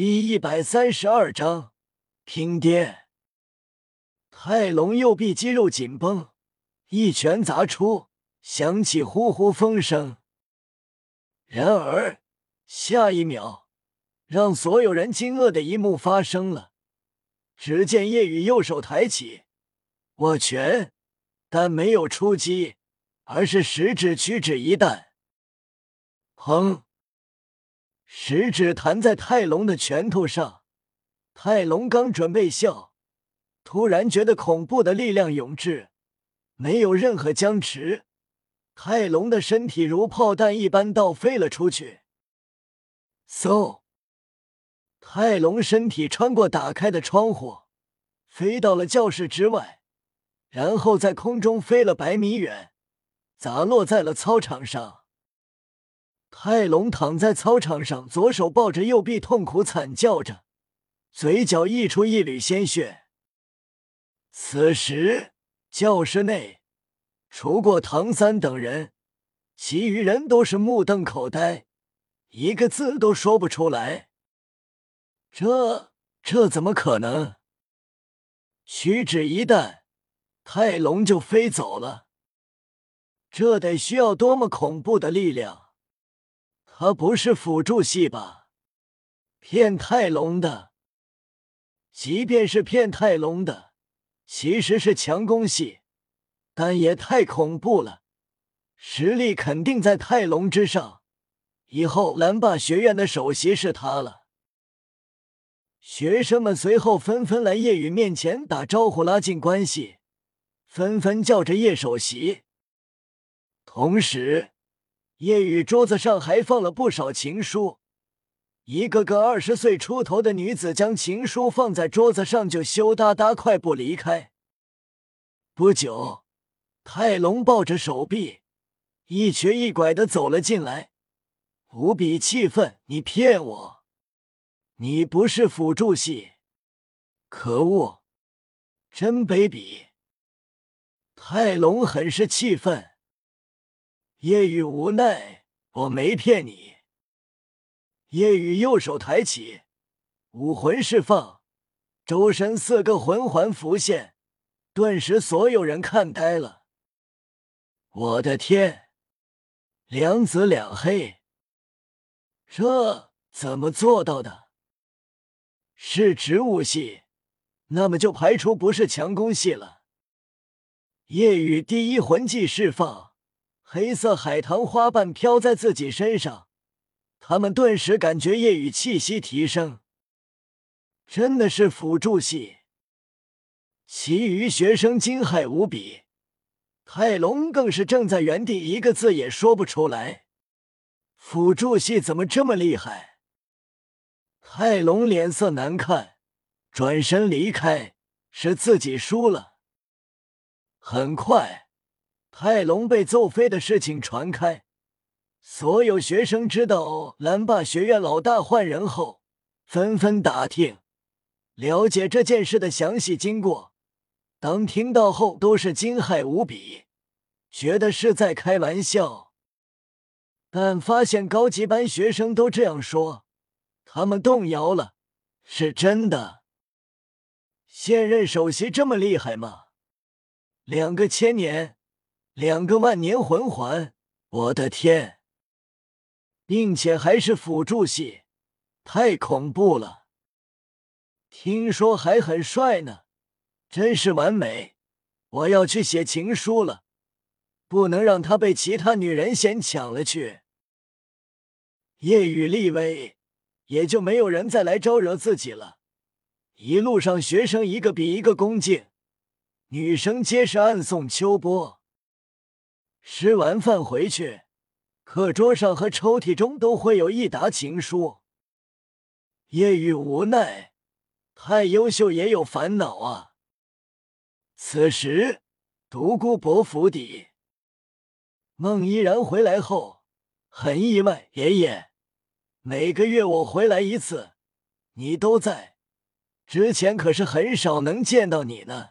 第一百三十二章拼爹。泰隆右臂肌肉紧绷，一拳砸出，响起呼呼风声。然而下一秒，让所有人惊愕的一幕发生了。只见叶雨右手抬起，握拳，但没有出击，而是食指屈指一弹，砰！食指弹在泰隆的拳头上，泰隆刚准备笑，突然觉得恐怖的力量涌至，没有任何僵持，泰隆的身体如炮弹一般倒飞了出去。嗖！泰隆身体穿过打开的窗户，飞到了教室之外，然后在空中飞了百米远，砸落在了操场上。泰隆躺在操场上，左手抱着右臂，痛苦惨叫着，嘴角溢出一缕鲜血。此时，教室内除过唐三等人，其余人都是目瞪口呆，一个字都说不出来。这这怎么可能？屈指一弹，泰隆就飞走了。这得需要多么恐怖的力量！他不是辅助系吧？骗泰隆的，即便是骗泰隆的，其实是强攻系，但也太恐怖了，实力肯定在泰隆之上。以后蓝霸学院的首席是他了。学生们随后纷纷来叶雨面前打招呼，拉近关系，纷纷叫着叶首席，同时。夜雨桌子上还放了不少情书，一个个二十岁出头的女子将情书放在桌子上，就羞答答快步离开。不久，泰隆抱着手臂，一瘸一拐的走了进来，无比气愤：“你骗我！你不是辅助系！可恶，真卑鄙！”泰隆很是气愤。夜雨无奈，我没骗你。夜雨右手抬起，武魂释放，周身四个魂环浮现，顿时所有人看呆了。我的天，两紫两黑，这怎么做到的？是植物系，那么就排除不是强攻系了。夜雨第一魂技释放。黑色海棠花瓣飘在自己身上，他们顿时感觉夜雨气息提升，真的是辅助系。其余学生惊骇无比，泰隆更是正在原地，一个字也说不出来。辅助系怎么这么厉害？泰隆脸色难看，转身离开，是自己输了。很快。泰隆被揍飞的事情传开，所有学生知道蓝霸学院老大换人后，纷纷打听了解这件事的详细经过。当听到后，都是惊骇无比，觉得是在开玩笑。但发现高级班学生都这样说，他们动摇了，是真的。现任首席这么厉害吗？两个千年。两个万年魂环，我的天！并且还是辅助系，太恐怖了。听说还很帅呢，真是完美！我要去写情书了，不能让他被其他女人先抢了去。夜雨立威，也就没有人再来招惹自己了。一路上，学生一个比一个恭敬，女生皆是暗送秋波。吃完饭回去，课桌上和抽屉中都会有一沓情书。夜雨无奈，太优秀也有烦恼啊。此时，独孤博府邸，孟依然回来后很意外，爷爷，每个月我回来一次，你都在，之前可是很少能见到你呢。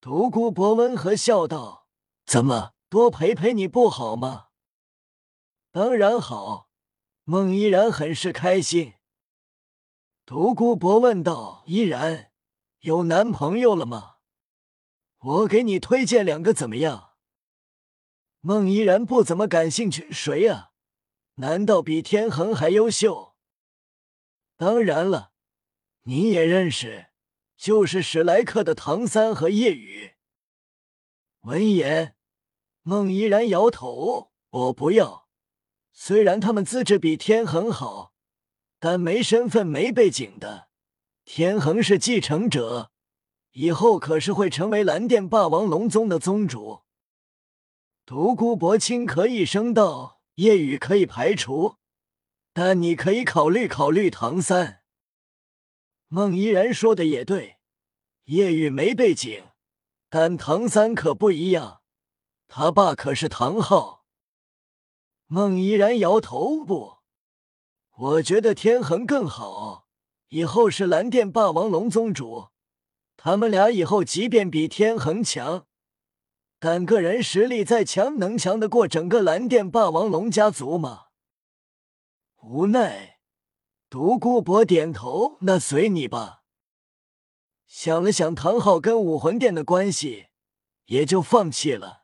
独孤博温和笑道：“怎么？”多陪陪你不好吗？当然好，孟依然很是开心。独孤博问道：“依然有男朋友了吗？我给你推荐两个，怎么样？”孟依然不怎么感兴趣。谁呀？难道比天恒还优秀？当然了，你也认识，就是史莱克的唐三和叶雨。闻言，孟依然摇头：“我不要。虽然他们资质比天恒好。”但没身份、没背景的天恒是继承者，以后可是会成为蓝电霸王龙宗的宗主。独孤博轻咳一声道：“夜雨可以排除，但你可以考虑考虑唐三。”孟依然说的也对，夜雨没背景，但唐三可不一样，他爸可是唐昊。孟依然摇头不。我觉得天恒更好，以后是蓝电霸王龙宗主。他们俩以后即便比天恒强，但个人实力再强，能强得过整个蓝电霸王龙家族吗？无奈，独孤博点头，那随你吧。想了想唐昊跟武魂殿的关系，也就放弃了。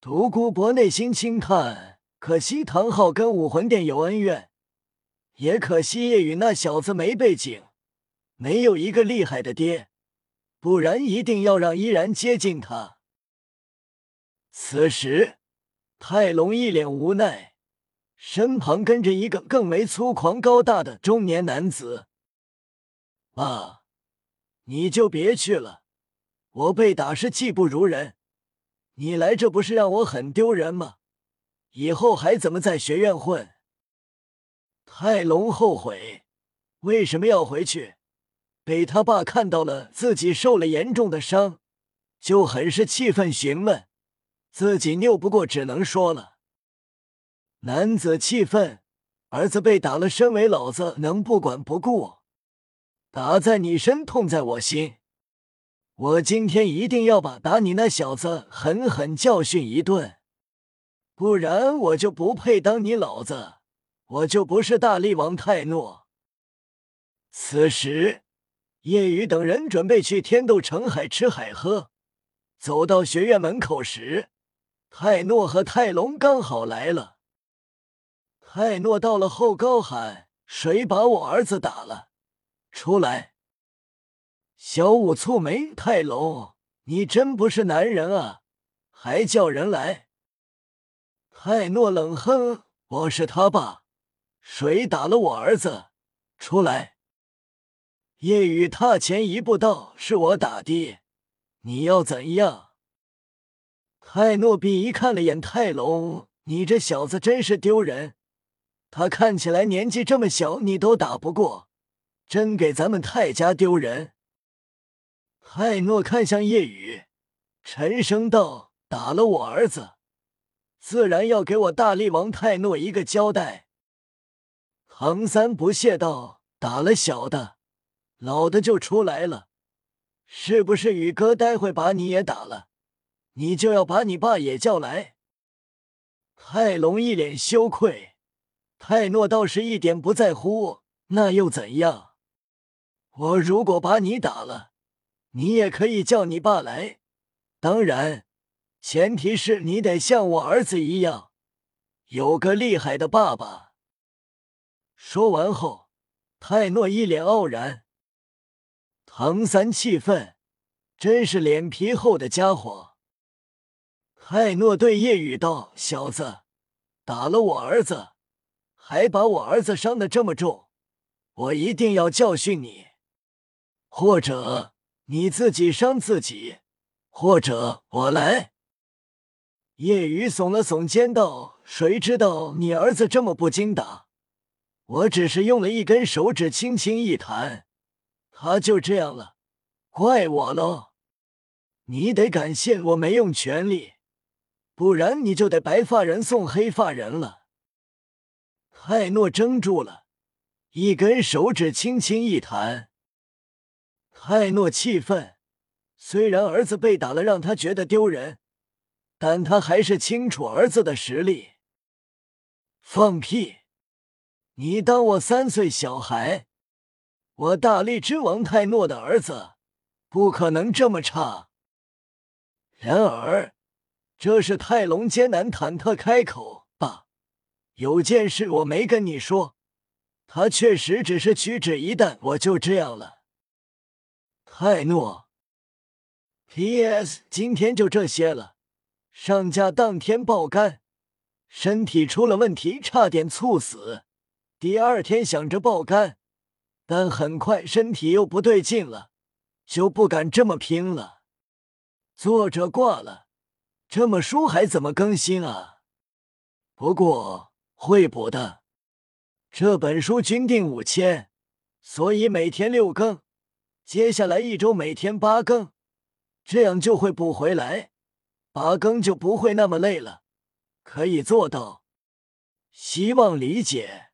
独孤博内心轻叹，可惜唐昊跟武魂殿有恩怨。也可惜叶雨那小子没背景，没有一个厉害的爹，不然一定要让依然接近他。此时，泰隆一脸无奈，身旁跟着一个更为粗狂高大的中年男子。爸，你就别去了，我被打是技不如人，你来这不是让我很丢人吗？以后还怎么在学院混？泰隆后悔为什么要回去，被他爸看到了自己受了严重的伤，就很是气愤，询问自己拗不过，只能说了。男子气愤，儿子被打了，身为老子能不管不顾？打在你身，痛在我心。我今天一定要把打你那小子狠狠教训一顿，不然我就不配当你老子。我就不是大力王泰诺。此时，叶雨等人准备去天斗城海吃海喝。走到学院门口时，泰诺和泰隆刚好来了。泰诺到了后高喊：“谁把我儿子打了？出来！”小五蹙眉：“泰隆，你真不是男人啊，还叫人来？”泰诺冷哼：“我是他爸。”谁打了我儿子？出来！夜雨踏前一步道：“是我打的，你要怎样？”泰诺鄙夷看了眼泰隆：“你这小子真是丢人！他看起来年纪这么小，你都打不过，真给咱们泰家丢人。”泰诺看向叶雨，沉声道：“打了我儿子，自然要给我大力王泰诺一个交代。”唐三不屑道：“打了小的，老的就出来了，是不是？宇哥，待会把你也打了，你就要把你爸也叫来。”泰隆一脸羞愧，泰诺倒是一点不在乎。那又怎样？我如果把你打了，你也可以叫你爸来，当然，前提是你得像我儿子一样，有个厉害的爸爸。说完后，泰诺一脸傲然。唐三气愤，真是脸皮厚的家伙。泰诺对夜雨道：“小子，打了我儿子，还把我儿子伤的这么重，我一定要教训你。或者你自己伤自己，或者我来。”叶雨耸了耸肩道：“谁知道你儿子这么不经打？”我只是用了一根手指轻轻一弹，他就这样了，怪我喽！你得感谢我没用全力，不然你就得白发人送黑发人了。泰诺怔住了，一根手指轻轻一弹。泰诺气愤，虽然儿子被打了让他觉得丢人，但他还是清楚儿子的实力。放屁！你当我三岁小孩？我大力之王泰诺的儿子不可能这么差。然而，这是泰隆艰难忐忑开口：“爸，有件事我没跟你说。他确实只是举止一弹，我就这样了。”泰诺，P.S. 今天就这些了。上架当天爆肝，身体出了问题，差点猝死。第二天想着爆肝，但很快身体又不对劲了，就不敢这么拼了。作者挂了，这么书还怎么更新啊？不过会补的。这本书均定五千，所以每天六更。接下来一周每天八更，这样就会补回来。八更就不会那么累了，可以做到，希望理解。